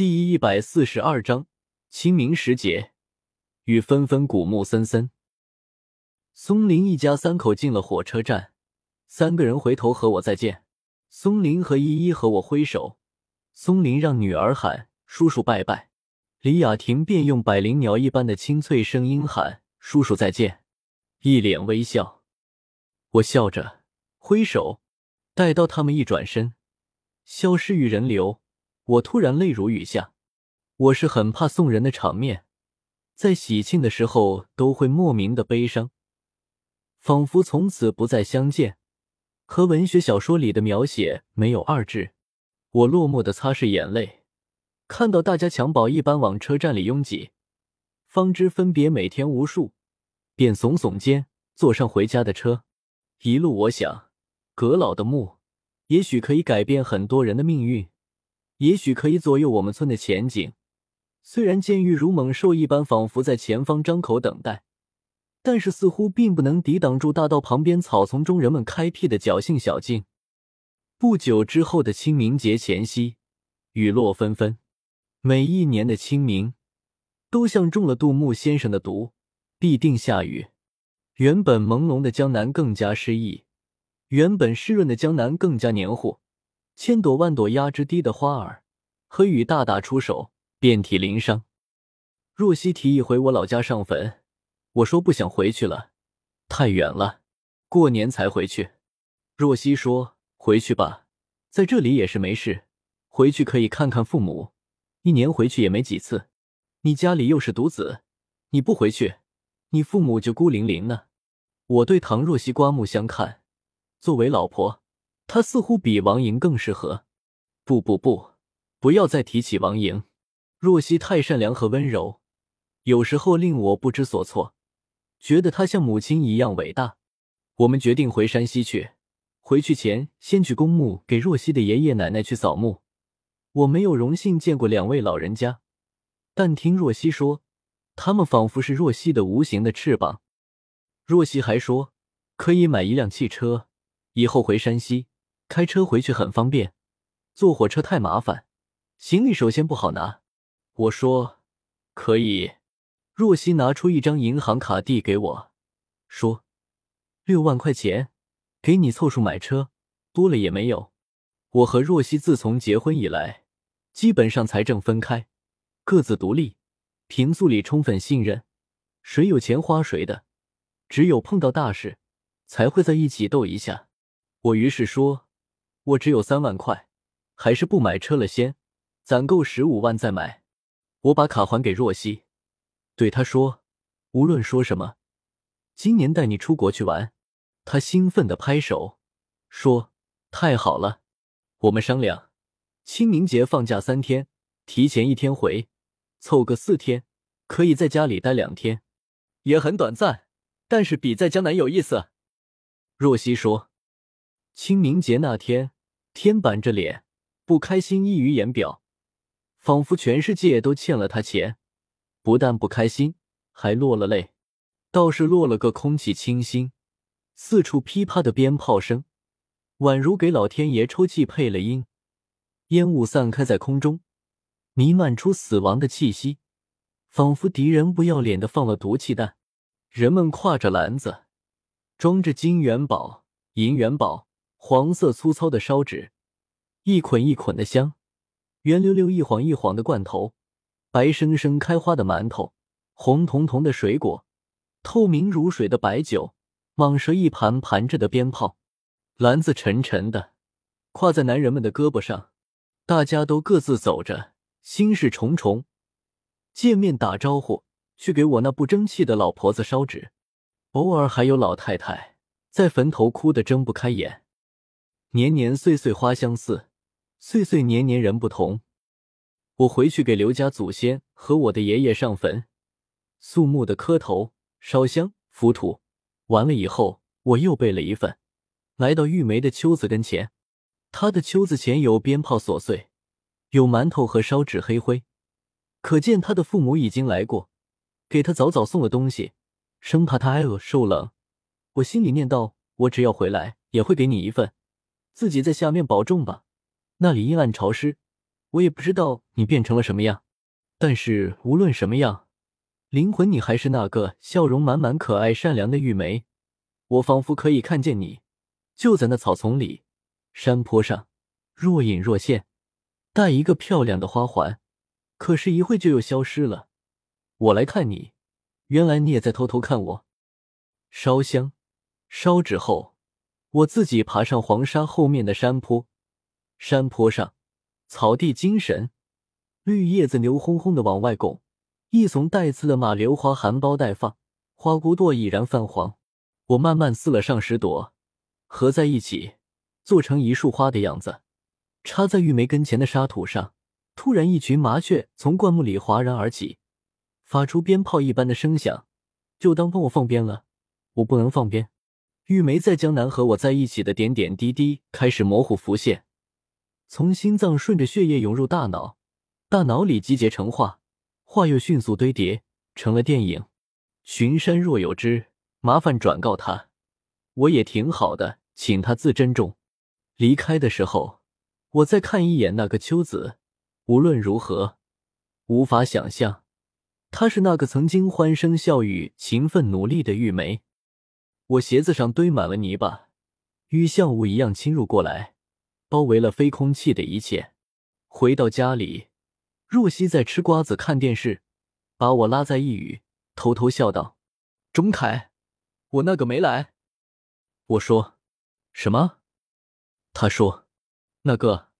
第一百四十二章清明时节，雨纷纷，古木森森。松林一家三口进了火车站，三个人回头和我再见。松林和依依和我挥手，松林让女儿喊叔叔拜拜，李雅婷便用百灵鸟一般的清脆声音喊叔叔再见，一脸微笑。我笑着挥手，待到他们一转身，消失于人流。我突然泪如雨下，我是很怕送人的场面，在喜庆的时候都会莫名的悲伤，仿佛从此不再相见，和文学小说里的描写没有二致。我落寞的擦拭眼泪，看到大家襁褓一般往车站里拥挤，方知分别每天无数，便耸耸肩坐上回家的车。一路我想，阁老的墓也许可以改变很多人的命运。也许可以左右我们村的前景。虽然监狱如猛兽一般，仿佛在前方张口等待，但是似乎并不能抵挡住大道旁边草丛中人们开辟的侥幸小径。不久之后的清明节前夕，雨落纷纷。每一年的清明，都像中了杜牧先生的毒，必定下雨。原本朦胧的江南更加诗意，原本湿润的江南更加黏糊。千朵万朵压枝低的花儿，和雨大打出手，遍体鳞伤。若曦提议回我老家上坟，我说不想回去了，太远了，过年才回去。若曦说：“回去吧，在这里也是没事，回去可以看看父母。一年回去也没几次，你家里又是独子，你不回去，你父母就孤零零呢。”我对唐若曦刮目相看，作为老婆。他似乎比王莹更适合。不不不，不要再提起王莹。若曦太善良和温柔，有时候令我不知所措，觉得她像母亲一样伟大。我们决定回山西去。回去前先去公墓给若曦的爷爷奶奶去扫墓。我没有荣幸见过两位老人家，但听若曦说，他们仿佛是若曦的无形的翅膀。若曦还说可以买一辆汽车，以后回山西。开车回去很方便，坐火车太麻烦，行李首先不好拿。我说可以。若曦拿出一张银行卡递给我，说六万块钱给你凑数买车，多了也没有。我和若曦自从结婚以来，基本上财政分开，各自独立，平素里充分信任，谁有钱花谁的，只有碰到大事才会在一起斗一下。我于是说。我只有三万块，还是不买车了先，攒够十五万再买。我把卡还给若曦，对她说：“无论说什么，今年带你出国去玩。”她兴奋的拍手说：“太好了！”我们商量，清明节放假三天，提前一天回，凑个四天，可以在家里待两天，也很短暂，但是比在江南有意思。若曦说。清明节那天，天板着脸，不开心溢于言表，仿佛全世界都欠了他钱。不但不开心，还落了泪，倒是落了个空气清新，四处噼啪的鞭炮声，宛如给老天爷抽气配了音。烟雾散开在空中，弥漫出死亡的气息，仿佛敌人不要脸的放了毒气弹。人们挎着篮子，装着金元宝、银元宝。黄色粗糙的烧纸，一捆一捆的香，圆溜溜一晃一晃的罐头，白生生开花的馒头，红彤彤的水果，透明如水的白酒，蟒蛇一盘盘着的鞭炮，篮子沉沉的挎在男人们的胳膊上，大家都各自走着，心事重重。见面打招呼，去给我那不争气的老婆子烧纸，偶尔还有老太太在坟头哭得睁不开眼。年年岁岁花相似，岁岁年年人不同。我回去给刘家祖先和我的爷爷上坟，肃穆的磕头、烧香、浮土。完了以后，我又备了一份，来到玉梅的秋子跟前。他的秋子前有鞭炮琐碎，有馒头和烧纸黑灰，可见他的父母已经来过，给他早早送了东西，生怕他挨饿受冷。我心里念道：我只要回来，也会给你一份。自己在下面保重吧，那里阴暗潮湿，我也不知道你变成了什么样，但是无论什么样，灵魂你还是那个笑容满满、可爱善良的玉梅。我仿佛可以看见你，就在那草丛里、山坡上，若隐若现，戴一个漂亮的花环，可是，一会就又消失了。我来看你，原来你也在偷偷看我。烧香，烧纸后，我自己爬上黄沙后面的山坡，山坡上。草地精神，绿叶子牛哄哄的往外拱，一丛带刺的马榴花含苞待放，花骨朵已然泛黄。我慢慢撕了上十朵，合在一起，做成一束花的样子，插在玉梅跟前的沙土上。突然，一群麻雀从灌木里哗然而起，发出鞭炮一般的声响，就当帮我放鞭了。我不能放鞭。玉梅在江南和我在一起的点点滴滴开始模糊浮现。从心脏顺着血液涌入大脑，大脑里集结成画，画又迅速堆叠成了电影。群山若有知，麻烦转告他，我也挺好的，请他自珍重。离开的时候，我再看一眼那个秋子。无论如何，无法想象，她是那个曾经欢声笑语、勤奋努力的玉梅。我鞋子上堆满了泥巴，雨像雾一样侵入过来。包围了飞空气的一切。回到家里，若曦在吃瓜子看电视，把我拉在一隅，偷偷笑道：“钟凯，我那个没来。”我说：“什么？”他说：“那个。”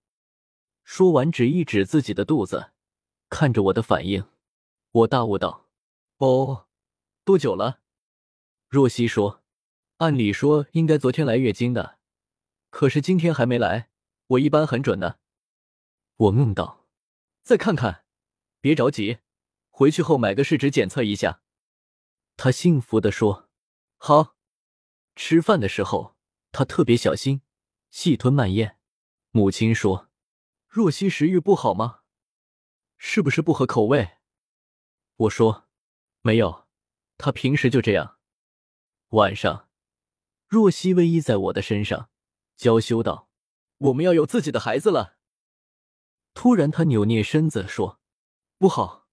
说完，指一指自己的肚子，看着我的反应，我大悟道：“哦，多久了？”若曦说：“按理说应该昨天来月经的，可是今天还没来。”我一般很准的，我梦道：“再看看，别着急，回去后买个试纸检测一下。”他幸福的说：“好。”吃饭的时候，他特别小心，细吞慢咽。母亲说：“若曦食欲不好吗？是不是不合口味？”我说：“没有，他平时就这样。”晚上，若曦偎依在我的身上，娇羞道。我们要有自己的孩子了。突然，他扭捏身子说：“不好！”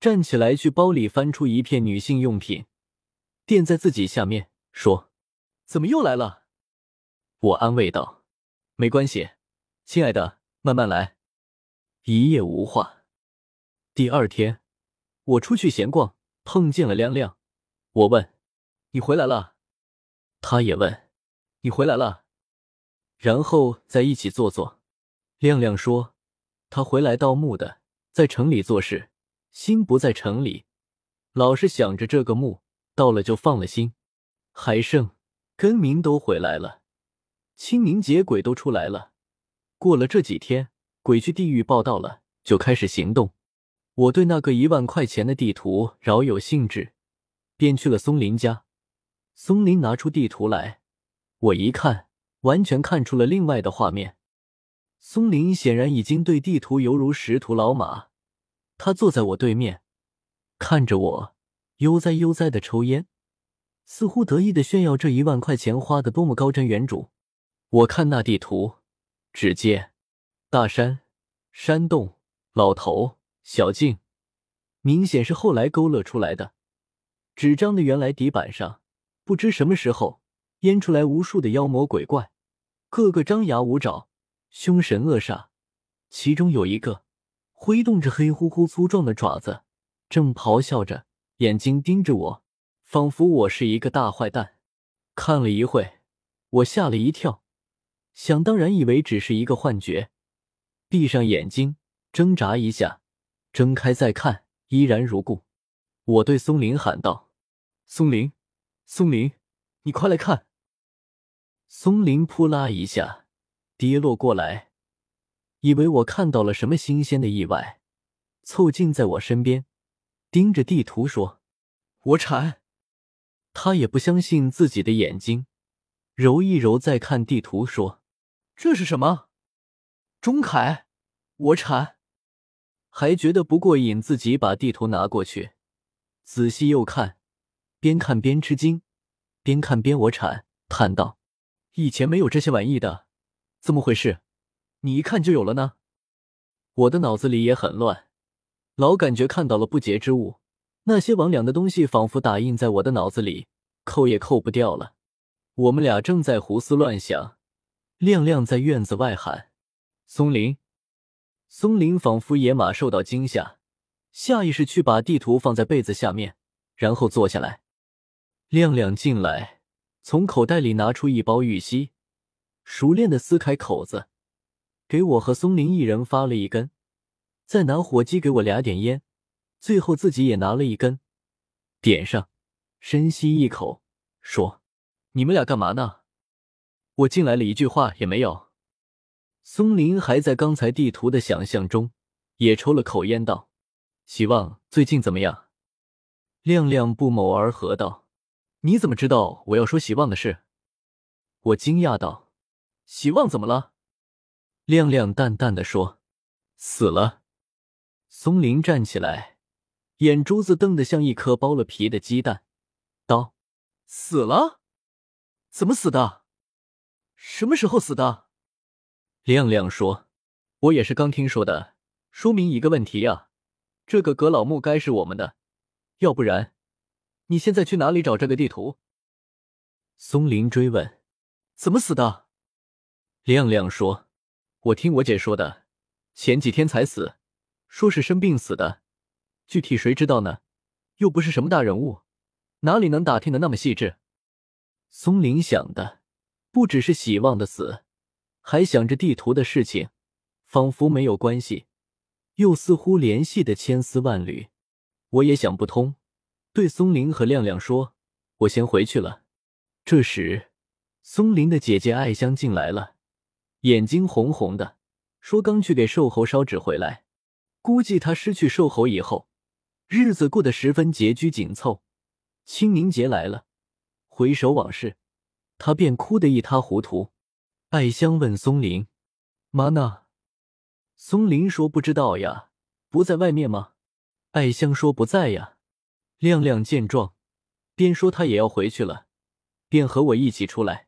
站起来，去包里翻出一片女性用品，垫在自己下面，说：“怎么又来了？”我安慰道：“没关系，亲爱的，慢慢来。”一夜无话。第二天，我出去闲逛，碰见了亮亮。我问：“你回来了？”他也问：“你回来了？”然后在一起坐坐。亮亮说：“他回来盗墓的，在城里做事，心不在城里，老是想着这个墓，到了就放了心。海胜、根明都回来了，清明节鬼都出来了。过了这几天，鬼去地狱报道了，就开始行动。我对那个一万块钱的地图饶有兴致，便去了松林家。松林拿出地图来，我一看。”完全看出了另外的画面。松林显然已经对地图犹如识途老马。他坐在我对面，看着我悠哉悠哉的抽烟，似乎得意的炫耀这一万块钱花的多么高瞻远瞩。我看那地图，只见大山、山洞、老头、小径，明显是后来勾勒出来的。纸张的原来底板上，不知什么时候。腌出来无数的妖魔鬼怪，个个张牙舞爪，凶神恶煞。其中有一个挥动着黑乎乎粗壮的爪子，正咆哮着，眼睛盯着我，仿佛我是一个大坏蛋。看了一会，我吓了一跳，想当然以为只是一个幻觉，闭上眼睛，挣扎一下，睁开再看，依然如故。我对松林喊道：“松林，松林，你快来看！”松林扑啦一下跌落过来，以为我看到了什么新鲜的意外，凑近在我身边，盯着地图说：“我铲。”他也不相信自己的眼睛，揉一揉再看地图说：“这是什么？”钟凯，我铲，还觉得不过瘾，自己把地图拿过去，仔细又看，边看边吃惊，边看边我铲，叹道。以前没有这些玩意的，怎么回事？你一看就有了呢？我的脑子里也很乱，老感觉看到了不洁之物，那些魍魉的东西仿佛打印在我的脑子里，扣也扣不掉了。我们俩正在胡思乱想，亮亮在院子外喊：“松林！”松林仿佛野马受到惊吓，下意识去把地图放在被子下面，然后坐下来。亮亮进来，从口袋里拿出一包玉溪，熟练的撕开口子，给我和松林一人发了一根，再拿火机给我俩点烟，最后自己也拿了一根，点上，深吸一口，说：“你们俩干嘛呢？我进来了一句话也没有。”松林还在刚才地图的想象中，也抽了口烟，道：“希望最近怎么样？”亮亮不谋而合道：“你怎么知道我要说希望的事？”我惊讶道：“希望怎么了？”亮亮淡淡的说：“死了。”松林站起来，眼珠子瞪得像一颗剥了皮的鸡蛋，道：“死了？怎么死的？什么时候死的？”亮亮说：“我也是刚听说的，说明一个问题呀，这个葛老木该是我们的，要不然，你现在去哪里找这个地图？”松林追问：“怎么死的？”亮亮说：“我听我姐说的，前几天才死，说是生病死的，具体谁知道呢？又不是什么大人物，哪里能打听的那么细致？”松林想的不只是希望的死。还想着地图的事情，仿佛没有关系，又似乎联系的千丝万缕。我也想不通，对松林和亮亮说：“我先回去了。”这时，松林的姐姐艾香进来了，眼睛红红的，说：“刚去给瘦猴烧纸回来，估计他失去瘦猴以后，日子过得十分拮据紧凑。清明节来了，回首往事，他便哭得一塌糊涂。”艾香问松林：“妈呢？”松林说：“不知道呀，不在外面吗？”艾香说：“不在呀。”亮亮见状，便说他也要回去了，便和我一起出来。